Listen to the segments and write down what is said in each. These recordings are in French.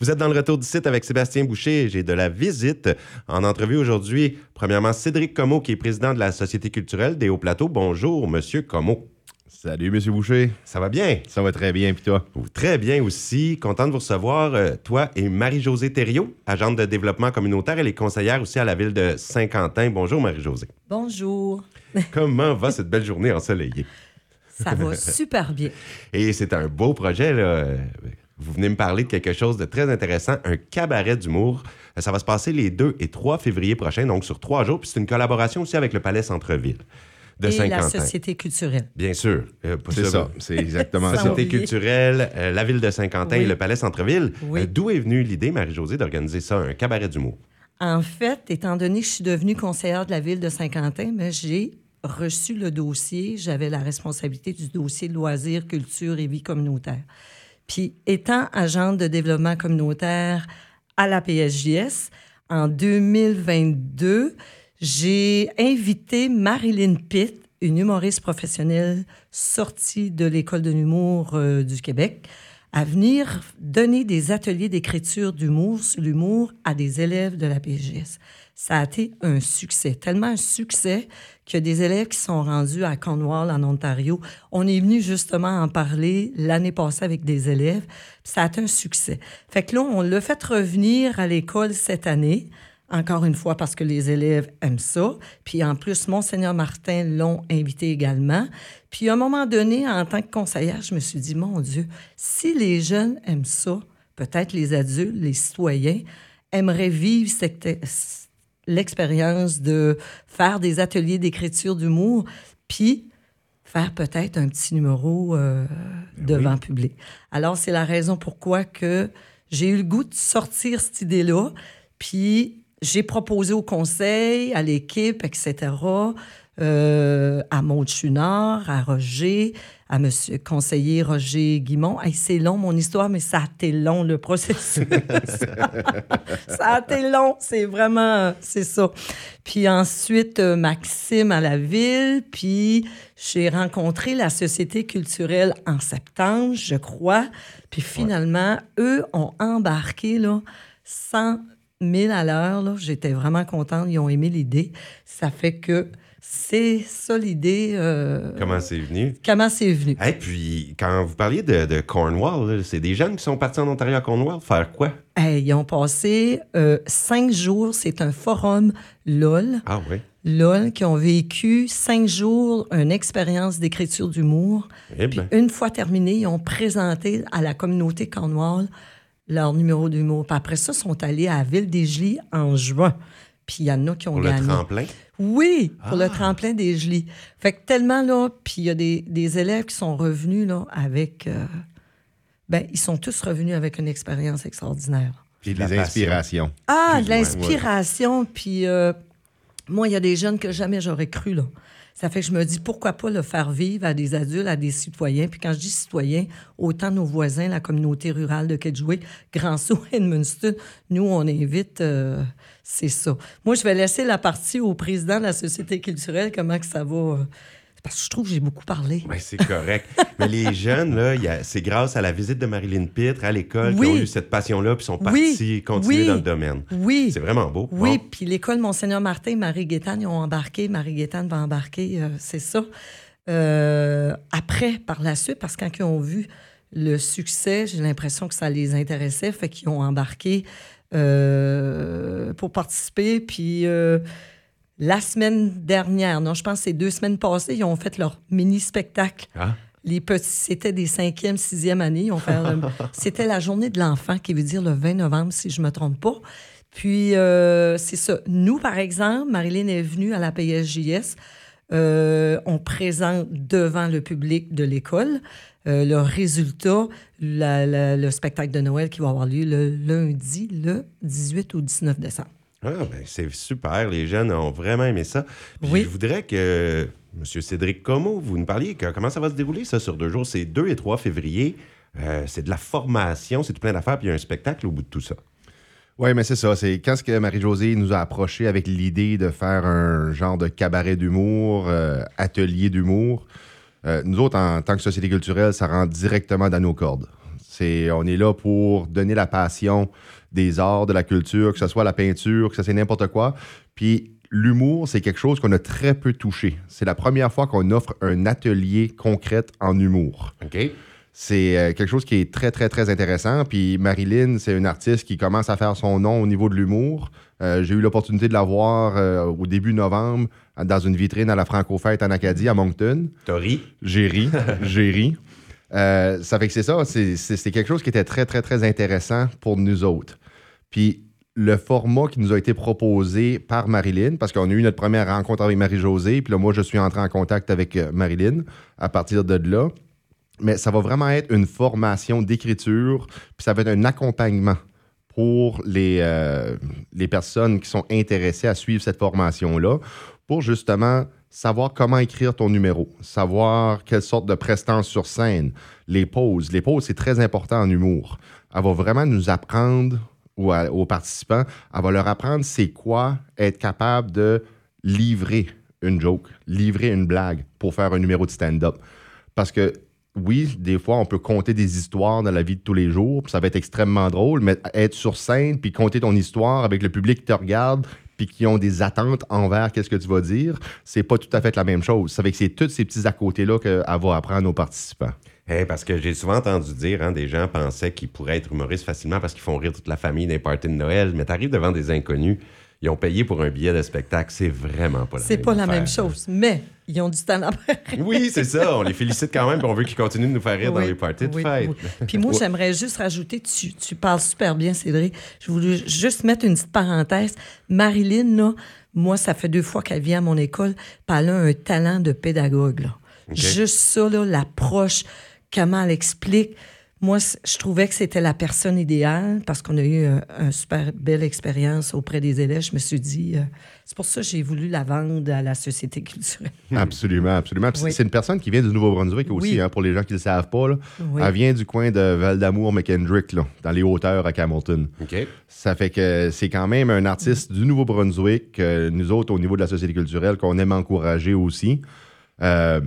Vous êtes dans le retour du site avec Sébastien Boucher. J'ai de la visite en entrevue aujourd'hui. Premièrement, Cédric Comeau, qui est président de la Société culturelle des Hauts-Plateaux. Bonjour, Monsieur Comeau. Salut, Monsieur Boucher. Ça va bien? Ça va très bien, puis toi? Très bien aussi. Content de vous recevoir, euh, toi et Marie-Josée Thériault, agente de développement communautaire. Elle est conseillère aussi à la ville de Saint-Quentin. Bonjour, Marie-Josée. Bonjour. Comment va cette belle journée ensoleillée? Ça va super bien. Et c'est un beau projet, là. Vous venez me parler de quelque chose de très intéressant, un cabaret d'humour. Ça va se passer les 2 et 3 février prochains, donc sur trois jours. Puis c'est une collaboration aussi avec le Palais Centre-Ville de Et Saint-Quentin. la Société culturelle. Bien sûr. Euh, C'est ça, c'est exactement Ça. Société oublié. culturelle, euh, la ville de Saint-Quentin Oui. et le Palais Centre-Ville. Oui. Euh, D'où est venue l'idée, Marie-Josée, d'organiser ça, un cabaret d'humour? En fait, étant donné que je suis devenue conseillère de la ville de Saint-Quentin, mais j'ai reçu le dossier. J'avais la responsabilité du dossier loisirs, culture et vie communautaire. Puis, étant agente de développement communautaire à la PSJS, en 2022, j'ai invité Marilyn Pitt, une humoriste professionnelle sortie de l'École de l'humour euh, du Québec, à venir donner des ateliers d'écriture d'humour sur l'humour à des élèves de la PSJS. Ça a été un succès, tellement un succès a des élèves qui sont rendus à Cornwall, en Ontario. On est venu justement en parler l'année passée avec des élèves. Ça a été un succès. Fait que là, on l'a fait revenir à l'école cette année. Encore une fois, parce que les élèves aiment ça. Puis en plus, Monseigneur Martin l'ont invité également. Puis à un moment donné, en tant que conseillère, je me suis dit, mon Dieu, si les jeunes aiment ça, peut-être les adultes, les citoyens, aimeraient vivre cette, l'expérience de faire des ateliers d'écriture d'humour, puis faire peut-être un petit numéro euh, devant public. Alors, c'est la raison pourquoi que j'ai eu le goût de sortir cette idée-là, puis j'ai proposé au conseil, à l'équipe, etc., euh, à Maud Chunard, à Roger, à monsieur conseiller Roger Guimont. Hey, c'est long, mon histoire, mais ça a été long, le processus. ça a été long, c'est vraiment, c'est ça. Puis ensuite, euh, Maxime à la ville, puis j'ai rencontré la Société culturelle en septembre, je crois. Puis finalement, eux ont embarqué, là, 100 000 à l'heure. J'étais vraiment contente, ils ont aimé l'idée. Ça fait que c'est ça l'idée. euh, Comment c'est venu? Comment c'est venu? Et puis, quand vous parliez de, de Cornwall, c'est des jeunes qui sont partis en Ontario à Cornwall faire quoi? Hey, ils ont passé euh, cinq jours. C'est un forum LOL. Ah oui. LOL qui ont vécu cinq jours une expérience d'écriture d'humour. Eh ben. une fois terminé, ils ont présenté à la communauté Cornwall leur numéro d'humour. Puis après ça, ils sont allés à la Ville des Gelis en juin. Puis il y en a qui ont Pour le gagné. tremplin? Oui, pour Ah. le tremplin des Gelis. Fait que tellement là, puis il y a des, des élèves qui sont revenus là avec... euh, ben, ils sont tous revenus avec une expérience extraordinaire. Puis Les inspirations. Ah, de l'inspiration. Puis euh, moi, il y a des jeunes que jamais j'aurais cru, là. Ça fait que je me dis, pourquoi pas le faire vivre à des adultes, à des citoyens? Puis quand je dis citoyens, autant nos voisins, la communauté rurale de Kedjoué, Grand-Sault, Edmundston, nous, on invite, euh, c'est ça. Moi, je vais laisser la partie au président de la Société culturelle, comment que ça va... parce que je trouve que j'ai beaucoup parlé. Oui, c'est correct. Mais les jeunes, là, c'est grâce à la visite de Marilyn Pitre à l'école Oui. qu'ils ont eu cette passion-là puis sont Oui. partis continuer Oui. dans le domaine. Oui. C'est vraiment beau. Oui, Bon. puis l'école Monseigneur Martin et Marie-Guétane, ils ont embarqué. Marie-Guétane va embarquer, euh, c'est ça. Euh, après, par la suite, parce que quand ils ont vu le succès, j'ai l'impression que ça les intéressait, fait qu'ils ont embarqué euh, pour participer. Puis la semaine dernière, non, je pense que c'est deux semaines passées, ils ont fait leur mini-spectacle. Ah. Les petits, c'était des cinquième, sixième années. Ils ont fait, euh, c'était la journée de l'enfant, qui veut dire le 20 novembre, si je me trompe pas. Puis, euh, c'est ça. Nous, par exemple, Marilyn est venue à la PSJS. Euh, on présente devant le public de l'école euh, le résultat, la- la- le spectacle de Noël qui va avoir lieu le lundi, le 18 ou 19 décembre. Ah, ben, c'est super. Les jeunes ont vraiment aimé ça. Puis Oui. je voudrais que M. Cédric Como, vous nous parliez que- comment ça va se dérouler, ça, sur deux jours? C'est 2 et 3 février. Euh, c'est de la formation, c'est tout plein d'affaires, puis il y a un spectacle au bout de tout ça. Oui, mais c'est ça. C'est quand ce que Marie-Josée nous a approché avec l'idée de faire un genre de cabaret d'humour, euh, atelier d'humour. euh, nous autres, en tant que société culturelle, ça rentre directement dans nos cordes. C'est, on est là pour donner la passion des arts, de la culture, que ce soit la peinture, que ce soit n'importe quoi. Puis l'humour, c'est quelque chose qu'on a très peu touché. C'est la première fois qu'on offre un atelier concret en humour. OK. C'est euh, quelque chose qui est très, très, très intéressant. Puis Marilyn, c'est une artiste qui commence à faire son nom au niveau de l'humour. Euh, J'ai eu l'opportunité de la voir euh, au début novembre dans une vitrine à la Franco-Fête en Acadie, à Moncton. T'as ri? J'ai ri, j'ai ri. Euh, ça fait que c'est ça, c'est- quelque chose qui était très, très, très intéressant pour nous autres. Puis le format qui nous a été proposé par Marilyn, parce qu'on a eu notre première rencontre avec Marie-Josée, puis là, moi, je suis entré en contact avec euh, Marilyn à partir de là. Mais ça va vraiment être une formation d'écriture, puis ça va être un accompagnement pour les, euh, les personnes qui sont intéressées à suivre cette formation-là, pour justement savoir comment écrire ton numéro, savoir quelle sorte de prestance sur scène, les pauses. Les pauses, c'est très important en humour. Elle va vraiment nous apprendre, ou aux participants, elle va leur apprendre c'est quoi être capable de livrer une joke, livrer une blague pour faire un numéro de stand-up. Parce que oui, des fois, on peut compter des histoires dans la vie de tous les jours, puis ça va être extrêmement drôle, mais être sur scène, puis compter ton histoire avec le public qui te regarde, puis qui ont des attentes envers qu'est-ce que tu vas dire, c'est pas tout à fait la même chose. Ça fait que c'est tous ces petits à côté-là qu'elle va apprendre aux participants. Eh, parce que j'ai souvent entendu dire, hein, des gens pensaient qu'ils pourraient être humoristes facilement parce qu'ils font rire toute la famille les parties de Noël, mais t'arrives devant des inconnus, ils ont payé pour un billet de spectacle, c'est vraiment pas la C'est même pas la affaire. même chose, mais ils ont du talent. Oui, c'est ça, on les félicite quand même, puis on veut qu'ils continuent de nous faire rire dans les parties de oui, fête. oui. Puis moi, j'aimerais juste rajouter, tu, tu parles super bien, Cédric. Je voulais juste mettre une petite parenthèse. Marilyn, là, moi, ça fait deux fois qu'elle vient à mon école, puis elle a un talent de pédagogue. Là. Juste ça, l'approche, comment elle explique. Moi, je trouvais que c'était la personne idéale parce qu'on a eu un, un super belle expérience auprès des élèves. Je me suis dit, euh, c'est pour ça que j'ai voulu la vendre à la Société culturelle. Absolument, absolument. Oui. C'est une personne qui vient du Nouveau-Brunswick aussi, Oui. hein, pour les gens qui ne le savent pas. là. Oui. Elle vient du coin de Val-d'Amour, McKendrick, là, dans les hauteurs à Hamilton. OK. Ça fait que c'est quand même un artiste du Nouveau-Brunswick, euh, nous autres, au niveau de la Société culturelle, qu'on aime encourager aussi. Euh,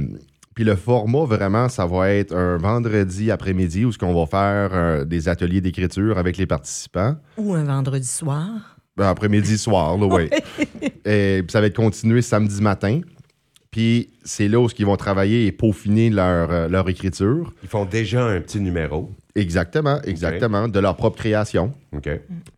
puis le format, vraiment, ça va être un vendredi après-midi où ce qu'on va faire euh, des ateliers d'écriture avec les participants. Ou un vendredi soir. Ben, après-midi, soir, là, oui. Et puis ça va être continué samedi matin. Puis c'est là où ils vont travailler et peaufiner leur, euh, leur écriture. Ils font déjà un petit numéro. Exactement, exactement, de leur propre création. OK.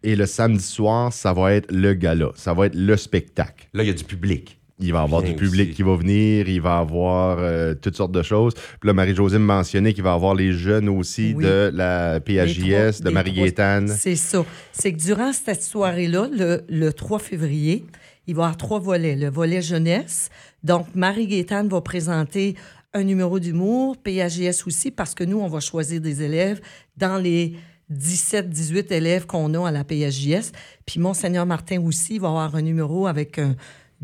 Et le samedi soir, ça va être le gala. Ça va être le spectacle. Là, il y a du public. Il va y avoir Bien du public aussi. qui va venir, il va y avoir euh, toutes sortes de choses. Puis là, Marie-Josée me mentionnait qu'il va y avoir les jeunes aussi Oui. de la trois- de Marie-Gaétane. C'est ça. C'est que durant cette soirée-là, le, le 3 février, il va y avoir trois volets. Le volet jeunesse. Donc, Marie-Gaétane va présenter un numéro d'humour, PAGS aussi, parce que nous, on va choisir des élèves dans les 17, 18 élèves qu'on a à la PAJS. Puis Monseigneur Martin aussi va avoir un numéro avec un-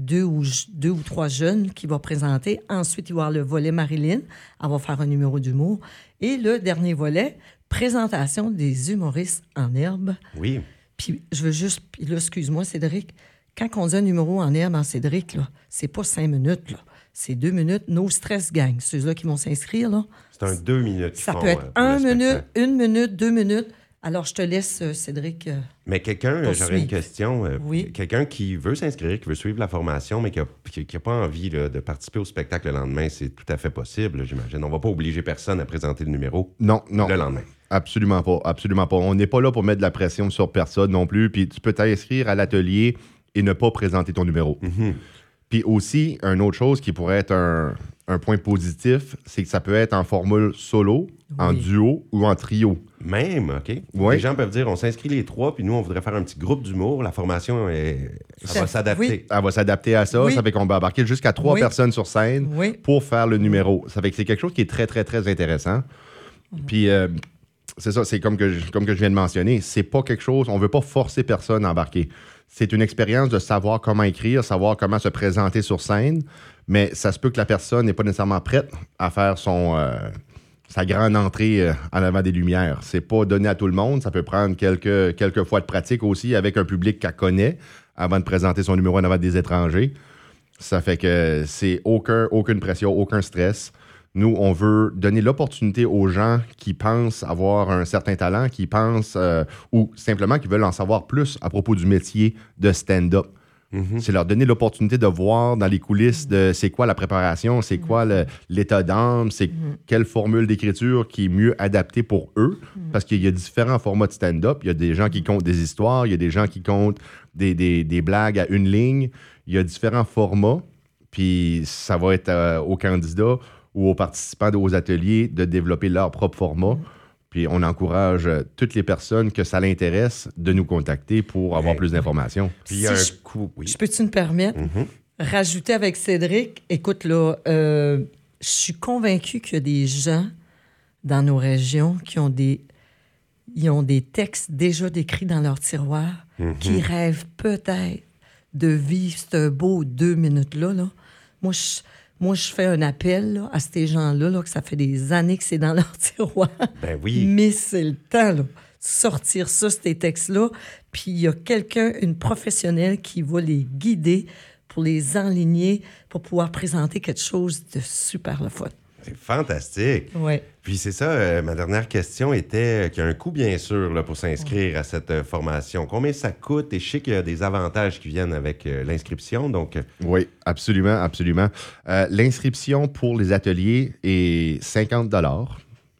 deux, ou, deux ou trois jeunes qui va présenter. Ensuite, il va y avoir le volet Marilyn. Elle va faire un numéro d'humour. Et le dernier volet, présentation des humoristes en herbe. Oui. Puis je veux juste, puis là, excuse-moi, Cédric, quand on dit un numéro en herbe en Cédric, là, c'est pas cinq minutes, là. C'est deux minutes. No stress gang. Ceux-là qui vont s'inscrire, là. C'est un deux minutes. Ça font, peut être euh, un minute, une minute, deux minutes. Alors, je te laisse, euh, Cédric. euh, Mais quelqu'un, euh, j'aurais une question. Oui. Quelqu'un qui veut s'inscrire, qui veut suivre la formation, mais qui n'a pas envie là, de participer au spectacle le lendemain, c'est tout à fait possible, j'imagine. On va pas obliger personne à présenter le numéro Non, non. le lendemain. Absolument pas, absolument pas. On n'est pas là pour mettre de la pression sur personne non plus. Puis tu peux t'inscrire à l'atelier et ne pas présenter ton numéro. Puis aussi, une autre chose qui pourrait être un, un point positif, c'est que ça peut être en formule solo, en duo ou en trio. Même, OK? Ouais. Les gens peuvent dire on s'inscrit les trois, puis nous, on voudrait faire un petit groupe d'humour. La formation, est... ça va s'adapter. oui. Elle va s'adapter à ça. Oui. Ça fait qu'on va embarquer jusqu'à trois Oui. personnes sur scène Oui. pour faire le numéro. Ça fait que c'est quelque chose qui est très, très, très intéressant. Puis, euh, c'est ça, c'est comme que, je, comme que je viens de mentionner. C'est pas quelque chose, on veut pas forcer personne à embarquer. C'est une expérience de savoir comment écrire, savoir comment se présenter sur scène, mais ça se peut que la personne n'est pas nécessairement prête à faire son, euh, sa grande entrée euh, en avant des lumières. C'est pas donné à tout le monde. Ça peut prendre quelques, fois de pratique aussi avec un public qu'elle connaît avant de présenter son numéro en avant des étrangers. Ça fait que c'est aucun, aucune pression, aucun stress. Nous, on veut donner l'opportunité aux gens qui pensent avoir un certain talent, qui pensent euh, ou simplement qui veulent en savoir plus à propos du métier de stand-up. C'est leur donner l'opportunité de voir dans les coulisses de c'est quoi la préparation, c'est quoi le- l'état d'âme, c'est quelle formule d'écriture qui est mieux adaptée pour eux. Parce qu'il y a différents formats de stand-up. Il y a des gens qui comptent des histoires, il y a des gens qui comptent des, des- des blagues à une ligne. Il y a différents formats. Puis ça va être euh, aux candidats ou aux participants aux ateliers de développer leur propre format. Puis on encourage euh, toutes les personnes que ça l'intéresse de nous contacter pour avoir Ouais. plus d'informations. Puis il y a Si un je- coup. Oui. Je peux-tu me permettre? Rajouter avec Cédric, écoute, là, euh, je suis convaincue qu'il y a des gens dans nos régions qui ont des, ils ont des textes déjà décrits dans leur tiroir, qui rêvent peut-être de vivre ce beau deux minutes-là. Là. Moi, je, moi, je fais un appel là, à ces gens-là, là, que ça fait des années que c'est dans leur tiroir. Ben oui. Mais c'est le temps, là. Sortir ça, ces textes-là. Puis il y a quelqu'un, une professionnelle qui va les guider pour les enligner, pour pouvoir présenter quelque chose de super le fun. C'est fantastique. Ouais. Puis c'est ça, euh, ma dernière question était qu'il y a un coût, bien sûr, là, pour s'inscrire à cette euh, formation. Combien ça coûte? Et je sais qu'il y a des avantages qui viennent avec euh, l'inscription. Donc, Oui, absolument, absolument. Euh, L'inscription pour les ateliers est 50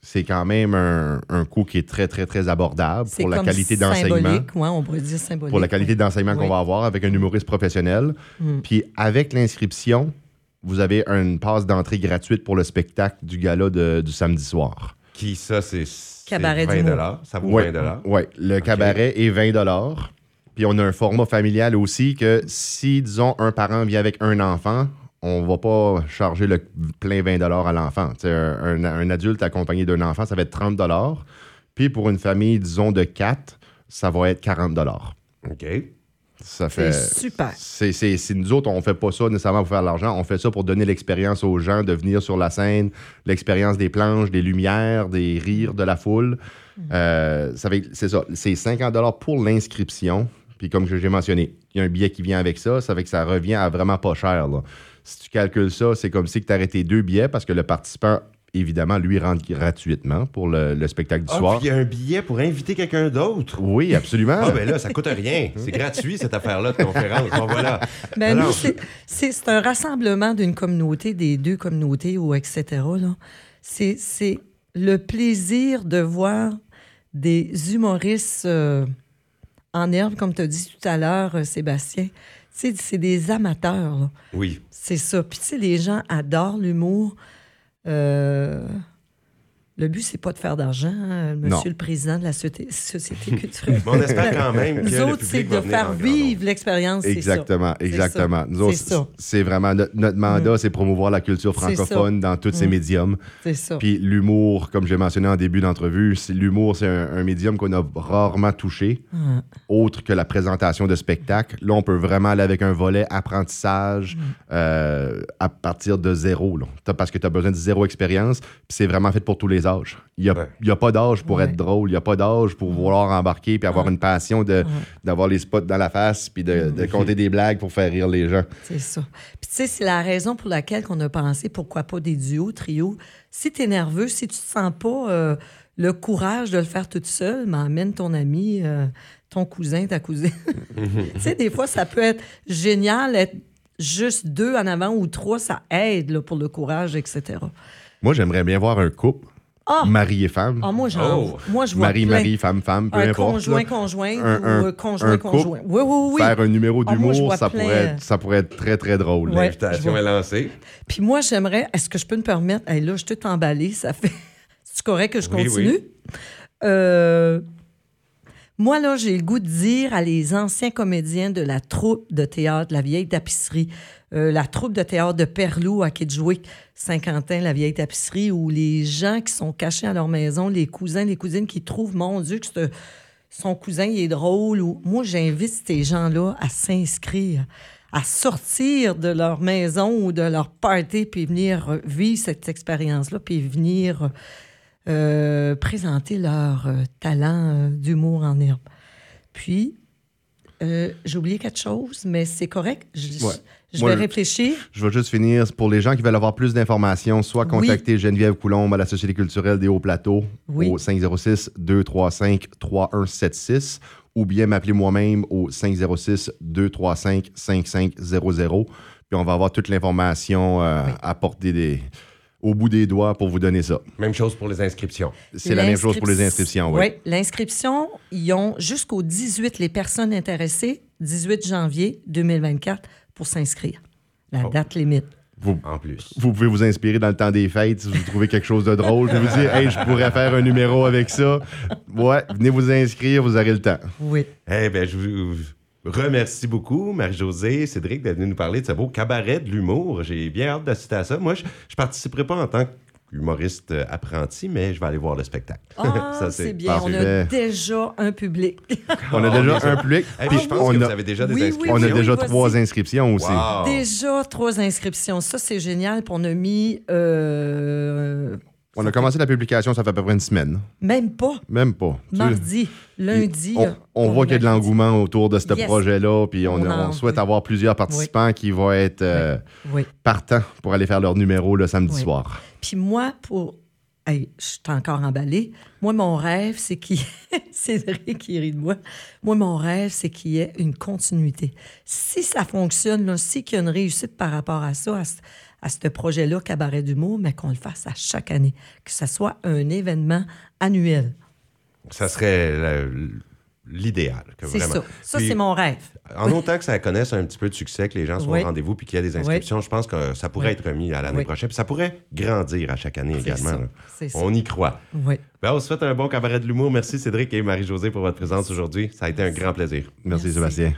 C'est quand même un, un coût qui est très, très, très abordable pour la qualité d'enseignement. on pourrait dire symbolique. Pour la qualité ouais. d'enseignement qu'on Oui. va avoir avec un humoriste professionnel. Mm. Puis avec l'inscription, vous avez une passe d'entrée gratuite pour le spectacle du gala de- du samedi soir. qui, ça, c'est Cabaret 20 d'humour. Ça vaut Oui, 20 ouais, le cabaret est 20 Puis on a un format familial aussi que si, disons, un parent vient avec un enfant, on va pas charger le plein 20 à l'enfant. Un, un- un adulte accompagné d'un enfant, ça va être 30 Puis pour une famille, disons, de 4, ça va être 40 OK. Ça C'est fait... super. C'est, nous autres, on fait pas ça nécessairement pour faire de l'argent. On fait ça pour donner l'expérience aux gens de venir sur la scène, l'expérience des planches, des lumières, des rires de la foule. Euh, ça fait, c'est ça. C'est 50 pour l'inscription. Puis comme j'ai mentionné, il y a un billet qui vient avec ça. Ça fait que ça revient à vraiment pas cher. là. Si tu calcules ça, c'est comme si tu arrêté deux billets parce que le participant, évidemment, lui rentre gratuitement pour le, le spectacle du Ah, soir. puis il y a un billet pour inviter quelqu'un d'autre. Oui, absolument. Ah, ben là, ça coûte rien. C'est gratuit, cette affaire-là de conférence. Bon, voilà. Ben, Alors, nous, c'est- c'est c'est un rassemblement d'une communauté, des deux communautés, ou etc. là. C'est c'est le plaisir de voir des humoristes euh, en herbe, comme tu as dit tout à l'heure, euh, Sébastien. C'est des amateurs. là. Oui. C'est ça. Puis, tu sais, les gens adorent l'humour. Euh, Le but, c'est pas de faire d'argent, hein, monsieur Non. le président de la Société, culturelle. On espère quand même que Nous autres, c'est de faire vivre l'expérience. ça. Exactement, exactement. Nous autres, C'est vraiment notre, notre mandat, c'est promouvoir la culture francophone dans tous ses Mm. médiums. C'est ça. Puis l'humour, comme j'ai mentionné en début d'entrevue, l'humour, c'est un, un médium qu'on a rarement touché, Ah. autre que la présentation de spectacle. Là, on peut vraiment aller avec un volet apprentissage Mm. euh, à partir de zéro, là. Parce que tu as besoin de zéro expérience, puis c'est vraiment fait pour tous les Il n'y a, Ouais. il y a pas d'âge pour Ouais. être drôle, il n'y a pas d'âge pour vouloir embarquer puis avoir une passion de, d'avoir les spots dans la face puis de, de compter des blagues pour faire rire les gens. C'est ça. Puis tu sais, c'est la raison pour laquelle qu'on a pensé, pourquoi pas des duos, trios. Si tu es nerveux, si tu te sens pas euh, le courage de le faire toute seule, mais emmène ton ami, euh, ton cousin, ta cousine. tu sais, des fois, ça peut être génial être juste deux en avant ou trois, ça aide là, pour le courage, etc. Moi, j'aimerais bien voir un couple, Ah! mari et femme. Ah, moi, j'en, Oh! moi, je vois Mari, plein. mari, femme, femme, peu un importe. conjoint, là. conjoint, Un- ou un- euh, conjoint, un couple, conjoint. Oui, oui, oui. Faire un numéro Ah, d'humour, ça, plein, pourrait euh, être, ça pourrait être très, très drôle. Ouais. L'invitation est lancée. Puis moi, j'aimerais. Est-ce que je peux me permettre? Hey, là, je suis tout emballée. Ça fait. C'est correct que je Oui, continue? Euh, Moi, là, j'ai le goût de dire à les anciens comédiens de la troupe de théâtre, la vieille tapisserie, euh, la troupe de théâtre de Perlou à Kedgewick, Saint-Quentin, la vieille tapisserie, où les gens qui sont cachés à leur maison, les cousins, les cousines qui trouvent, mon Dieu, que son cousin, il est drôle. Ou... Moi, j'invite ces gens-là à s'inscrire, à sortir de leur maison ou de leur party, puis venir euh, vivre cette expérience-là, puis venir euh, présenter leur euh, talent euh, d'humour en herbe. Puis, J'ai oublié quelque chose, mais c'est correct. Je, Ouais. je Moi, vais réfléchir. Je vais juste finir. Pour les gens qui veulent avoir plus d'informations, soit Oui. contacter Geneviève Coulombe à la Société culturelle des Hauts-Plateaux Oui. au 506-235-3176 ou bien m'appeler moi-même au 506-235-5500. Puis on va avoir toute l'information euh, Oui. à portée des, au bout des doigts pour vous donner ça. Même chose pour les inscriptions. C'est la même chose pour les inscriptions. Oui. Oui, l'inscription, ils ont jusqu'au 18, les personnes intéressées, 18 janvier 2024, pour s'inscrire. La Oh. date limite. Vous, En plus. vous pouvez vous inspirer dans le temps des fêtes si vous trouvez quelque chose de drôle. Puis vous dire, hey, je pourrais faire un numéro avec ça. Ouais, venez vous inscrire, vous aurez le temps. Oui. Eh bien, je vous remercie beaucoup, Marie-Josée, Cédric, d'être venu nous parler de ce beau cabaret de l'humour. J'ai bien hâte d'assister à ça. Moi, je ne participerai pas en tant qu'humoriste euh, apprenti, mais je vais aller voir le spectacle. Ah, Ça, c'est bien. On a déjà un public. On a déjà un public. Puis je pense on que a- vous avez déjà des Oui, oui, inscriptions. On a déjà trois inscriptions aussi. Wow. Déjà trois inscriptions. Ça, c'est génial. Puis on a mis. euh, On a commencé la publication, ça fait à peu près une semaine. Même pas. Même pas. Mardi, lundi. On, on voit qu'il y a de l'engouement autour de ce Yes. projet-là, puis on, souhaite avoir plusieurs participants qui vont être euh, Oui. partants pour aller faire leur numéro le samedi soir. Puis moi, pour. Hey, je suis encore emballée. Moi, mon rêve, c'est qu'il y ait. Qui rit de moi. Moi, mon rêve, c'est qu'il y ait une continuité. Si ça fonctionne, si qu'il y a une réussite par rapport à ça, à, à ce projet-là, Cabaret d'humour, mais qu'on le fasse à chaque année. Que ce soit un événement annuel. Ça serait l'idéal. C'est ça. Ça, c'est mon rêve. En autant que ça connaisse un petit peu de succès, que les gens soient Oui. au rendez-vous puis qu'il y ait des inscriptions, je pense que ça pourrait Oui. être remis à l'année prochaine. Puis ça pourrait grandir à chaque année également. ça. ça. On y croit. Oui. Ben, on se souhaite un bon cabaret de l'humour. Merci Cédric et Marie-Josée pour votre présence aujourd'hui. Ça a été un grand plaisir. Merci, Merci. Sébastien.